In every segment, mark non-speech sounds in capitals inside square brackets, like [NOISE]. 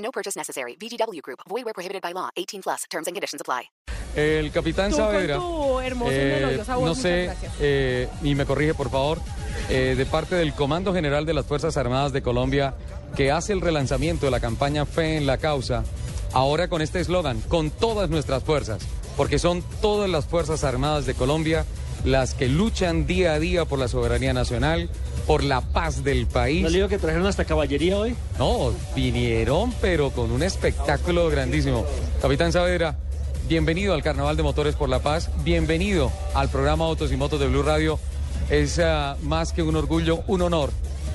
No purchase necessary. VGW Group. Void where prohibited by law. 18 plus. Terms and conditions apply. El capitán Tú con Saavedra, eh, melodiosa voz, no sé, eh, y me corrige por favor, eh, de parte del Comando General de las Fuerzas Armadas de Colombia, que hace el relanzamiento de la campaña Fe en la Causa, ahora con este eslogan, con todas nuestras fuerzas, porque son todas las Fuerzas Armadas de Colombia las que luchan día a día por la soberanía nacional, por la paz del país. ¿No le digo que trajeron hasta caballería hoy? No, vinieron, pero con un espectáculo grandísimo. Capitán Saavedra, bienvenido al Carnaval de Motores por la Paz, bienvenido al programa Autos y Motos de Blue Radio. Es ah, más que un orgullo, un honor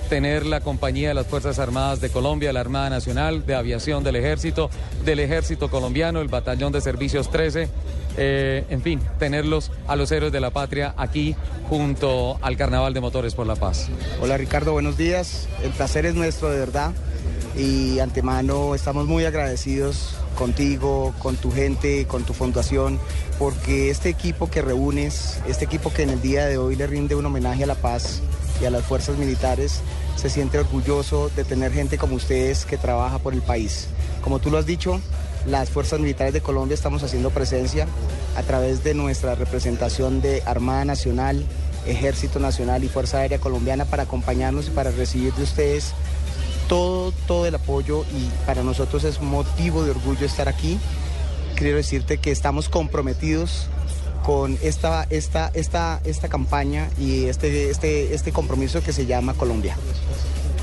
tener la compañía de las Fuerzas Armadas de Colombia, la Armada Nacional, de Aviación del Ejército, del Ejército Colombiano, el Batallón de Servicios 13. eh, en fin, tenerlos a los héroes de la patria aquí junto al Carnaval de Motores por la Paz. Hola Ricardo, buenos días. El placer es nuestro de verdad y antemano estamos muy agradecidos contigo, con tu gente, con tu fundación, porque este equipo que reúnes, este equipo que en el día de hoy le rinde un homenaje a la paz y a las fuerzas militares, se siente orgulloso de tener gente como ustedes que trabaja por el país. Como tú lo has dicho, las fuerzas militares de Colombia estamos haciendo presencia a través de nuestra representación de Armada Nacional, Ejército Nacional y Fuerza Aérea Colombiana para acompañarnos y para recibir de ustedes todo, todo el apoyo y para nosotros es motivo de orgullo estar aquí. Quiero decirte que estamos comprometidos con esta, esta, esta, esta campaña y este, este, este compromiso que se llama Colombia.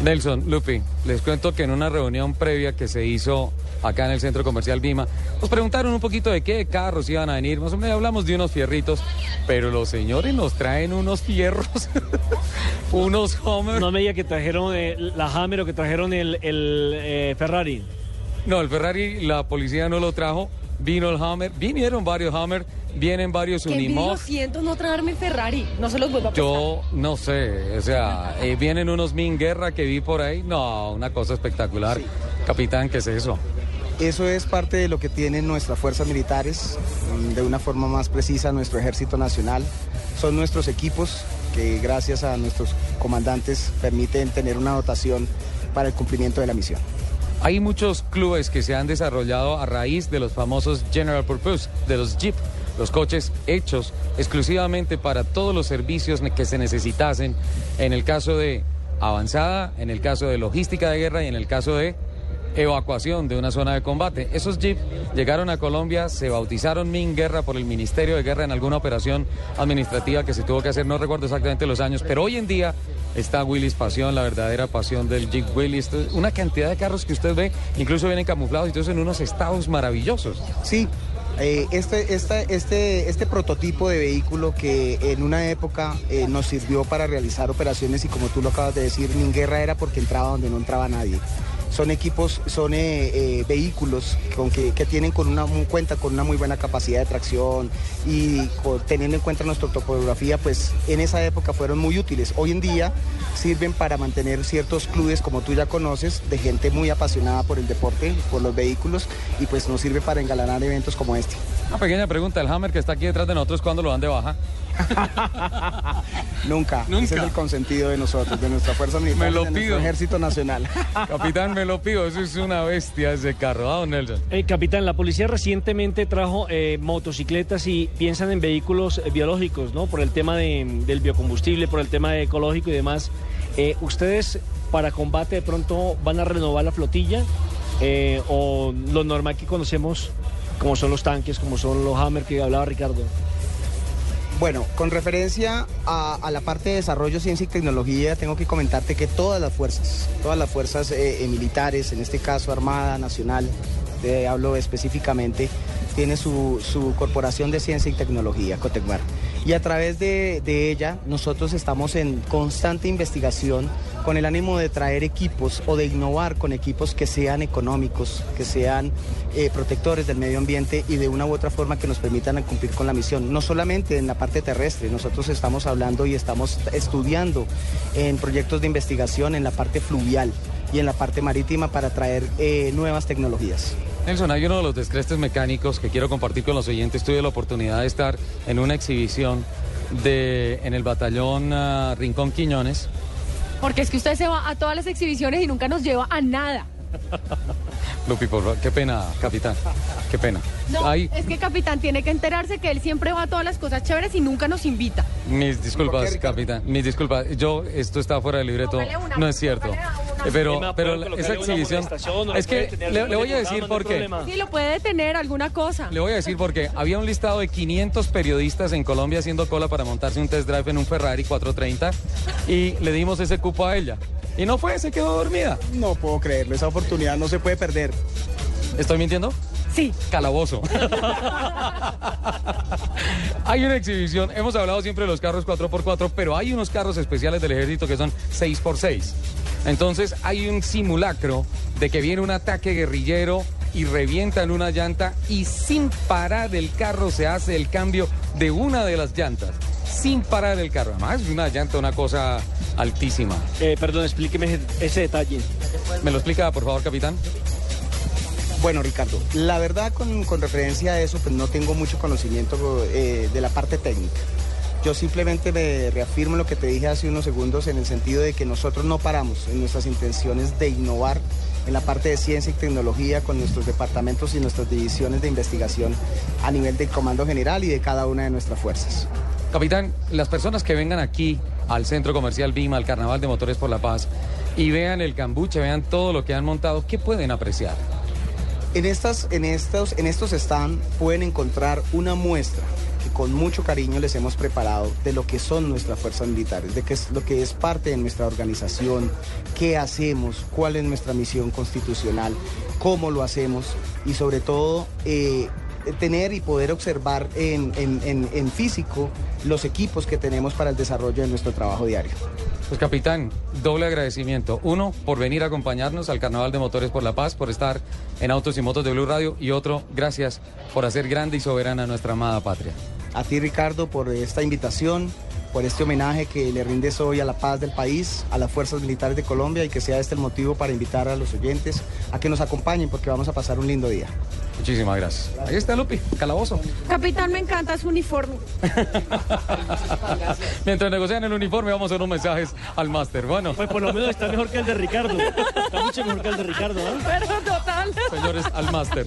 Nelson, Lupi, les cuento que en una reunión previa que se hizo acá en el centro comercial Vima, nos preguntaron un poquito de qué carros iban a venir. Más o menos hablamos de unos fierritos, pero los señores nos traen unos fierros, [LAUGHS] unos Homer. No me diga que trajeron eh, la Hammer o que trajeron el, el, eh, Ferrari. No, el Ferrari, la policía no lo trajo. Vino el Hammer, vinieron varios Hammer, vienen varios Unimog. siento no traerme Ferrari. No se los vuelvo a prestar. Yo no sé, o sea, [LAUGHS] eh, vienen unos Min Guerra que vi por ahí. No, una cosa espectacular. Capitán, ¿qué es eso? Eso es parte de lo que tienen nuestras fuerzas militares, mm, de una forma más precisa nuestro ejército nacional. Son nuestros equipos que gracias a nuestros comandantes permiten tener una dotación para el cumplimiento de la misión. Hay muchos clubes que se han desarrollado a raíz de los famosos General Purpose, de los Jeep, los coches hechos exclusivamente para todos los servicios que se necesitasen en el caso de avanzada, en el caso de logística de guerra y en el caso de evacuación de una zona de combate. Esos Jeep llegaron a Colombia, se bautizaron Min Guerra por el Ministerio de Guerra en alguna operación administrativa que se tuvo que hacer, no recuerdo exactamente los años, pero hoy en día está Willis Pasión, la verdadera pasión del Jeep Willis. Una cantidad de carros que usted ve, incluso vienen camuflados y todo eso en unos estados maravillosos. Sí, eh, este, este, este prototipo de vehículo que en una época eh, nos sirvió para realizar operaciones y como tú lo acabas de decir, mi guerra era porque entraba donde no entraba nadie. Son equipos, son eh, eh, vehículos con que, que tienen con una, un- cuenta con una muy buena capacidad de tracción y teniendo en cuenta nuestra topografía, pues en esa época fueron muy útiles. Hoy en día sirven para mantener ciertos clubes, como tú ya conoces, de gente muy apasionada por el deporte, por los vehículos y pues nos sirve para engalanar eventos como este. Una pequeña pregunta, el Hammer que está aquí detrás de nosotros, ¿cuándo lo dan de baja? Nunca. [LAUGHS] Nunca. Ese es el consentido de nosotros, de nuestra fuerza militar, Me lo de nuestro pido. ejército nacional. [LAUGHS] Capitán, me lo pido, eso es una bestia ese carro, ¿ah, don Nelson? Eh, capitán, la policía recientemente trajo eh, motocicletas y piensan en vehículos eh, biológicos, ¿no? Por el tema de- del biocombustible, por el tema de ecológico y demás. Eh, ¿Ustedes para combate de pronto van a renovar la flotilla? Eh, ¿O lo normal que conocemos, como son los tanques, como son los Hammer que hablaba Ricardo? Bueno, con referencia a, la parte de desarrollo, ciencia y tecnología, tengo que comentarte que todas las fuerzas, todas las fuerzas eh, eh, militares, en este caso Armada Nacional, te hablo específicamente, tiene su, corporación de ciencia y tecnología, Cotecmar. Y a través de ella nosotros estamos en constante investigación con el ánimo de traer equipos o de innovar con equipos que sean económicos, que sean eh, protectores del medio ambiente y de una u otra forma que nos permitan cumplir con la misión. No solamente en la parte terrestre, nosotros estamos hablando y estamos estudiando en proyectos de investigación en la parte fluvial y en la parte marítima para traer eh, nuevas tecnologías. Nelson, hay uno de los descrestes mecánicos que quiero compartir con los oyentes. Tuve la oportunidad de estar en una exhibición de, en el batallón ah, Rincón Quiñones. Porque es que usted se va a todas las exhibiciones y nunca nos lleva a nada. [LAUGHS] Lupi, por favor, qué pena, capitán. Qué pena. No, Ay, es que capitán tiene que enterarse que él siempre va a todas las cosas chéveres y nunca nos invita. mis disculpas, capitán. Mis disculpas. Yo, esto está fuera del libreto. Una, No es cierto. Eh, Pero, pero ¿puede esa exhibición. Es que tener le, voy a decir por qué. Sí, lo puede detener alguna cosa. Le voy a decir porque había un listado de 500 periodistas en Colombia haciendo cola para montarse un test drive en un Ferrari 430 y le dimos ese cupo a ella. Y no fue, se quedó dormida. No puedo creerlo, esa oportunidad no se puede perder. ¿Estoy mintiendo? Sí. Calabozo. [LAUGHS] [LAUGHS] hay una exhibición, hemos hablado siempre de los carros 4x4, pero hay unos carros especiales del ejército que son 6x6. Entonces hay un simulacro de que viene un ataque guerrillero y revientan una llanta y sin parar el carro se hace el cambio de una de las llantas. Sin parar el carro. Además, es una llanta, una cosa altísima. Eh, perdón, explíqueme ese detalle. ¿Me lo explica, por favor, capitán? Bueno, Ricardo, la verdad con, con referencia a eso, pues no tengo mucho conocimiento eh, de la parte técnica. Yo simplemente me reafirmo lo que te dije hace unos segundos en el sentido de que nosotros no paramos en nuestras intenciones de innovar en la parte de ciencia y tecnología con nuestros departamentos y nuestras divisiones de investigación a nivel del Comando General y de cada una de nuestras fuerzas. Capitán, las personas que vengan aquí al Centro Comercial Bima, al Carnaval de Motores por la Paz, y vean el cambuche, vean todo lo que han montado, ¿qué pueden apreciar? En, estas, en, estos, en estos stand pueden encontrar una muestra con mucho cariño les hemos preparado de lo que son nuestras fuerzas militares, de qué es lo que es parte de nuestra organización, qué hacemos, cuál es nuestra misión constitucional, cómo lo hacemos y sobre todo eh, tener y poder observar en, físico los equipos que tenemos para el desarrollo de nuestro trabajo diario. Pues capitán, doble agradecimiento. Uno, por venir a acompañarnos al Carnaval de Motores por la Paz, por estar en Autos y Motos de Blue Radio. Y otro, gracias por hacer grande y soberana nuestra amada patria. A ti Ricardo por esta invitación, por este homenaje que le rindes hoy a la paz del país, a las fuerzas militares de Colombia y que sea este el motivo para invitar a los oyentes a que nos acompañen porque vamos a pasar un lindo día. Muchísimas gracias. Ahí está Lupi, calabozo. Capitán, me encanta su uniforme. [LAUGHS] Mientras negocian el uniforme, vamos a hacer unos mensajes al máster. Bueno, Pues por lo menos está mejor que el de Ricardo. Está mucho mejor que el de Ricardo, ¿no? Pero total. señores, al máster.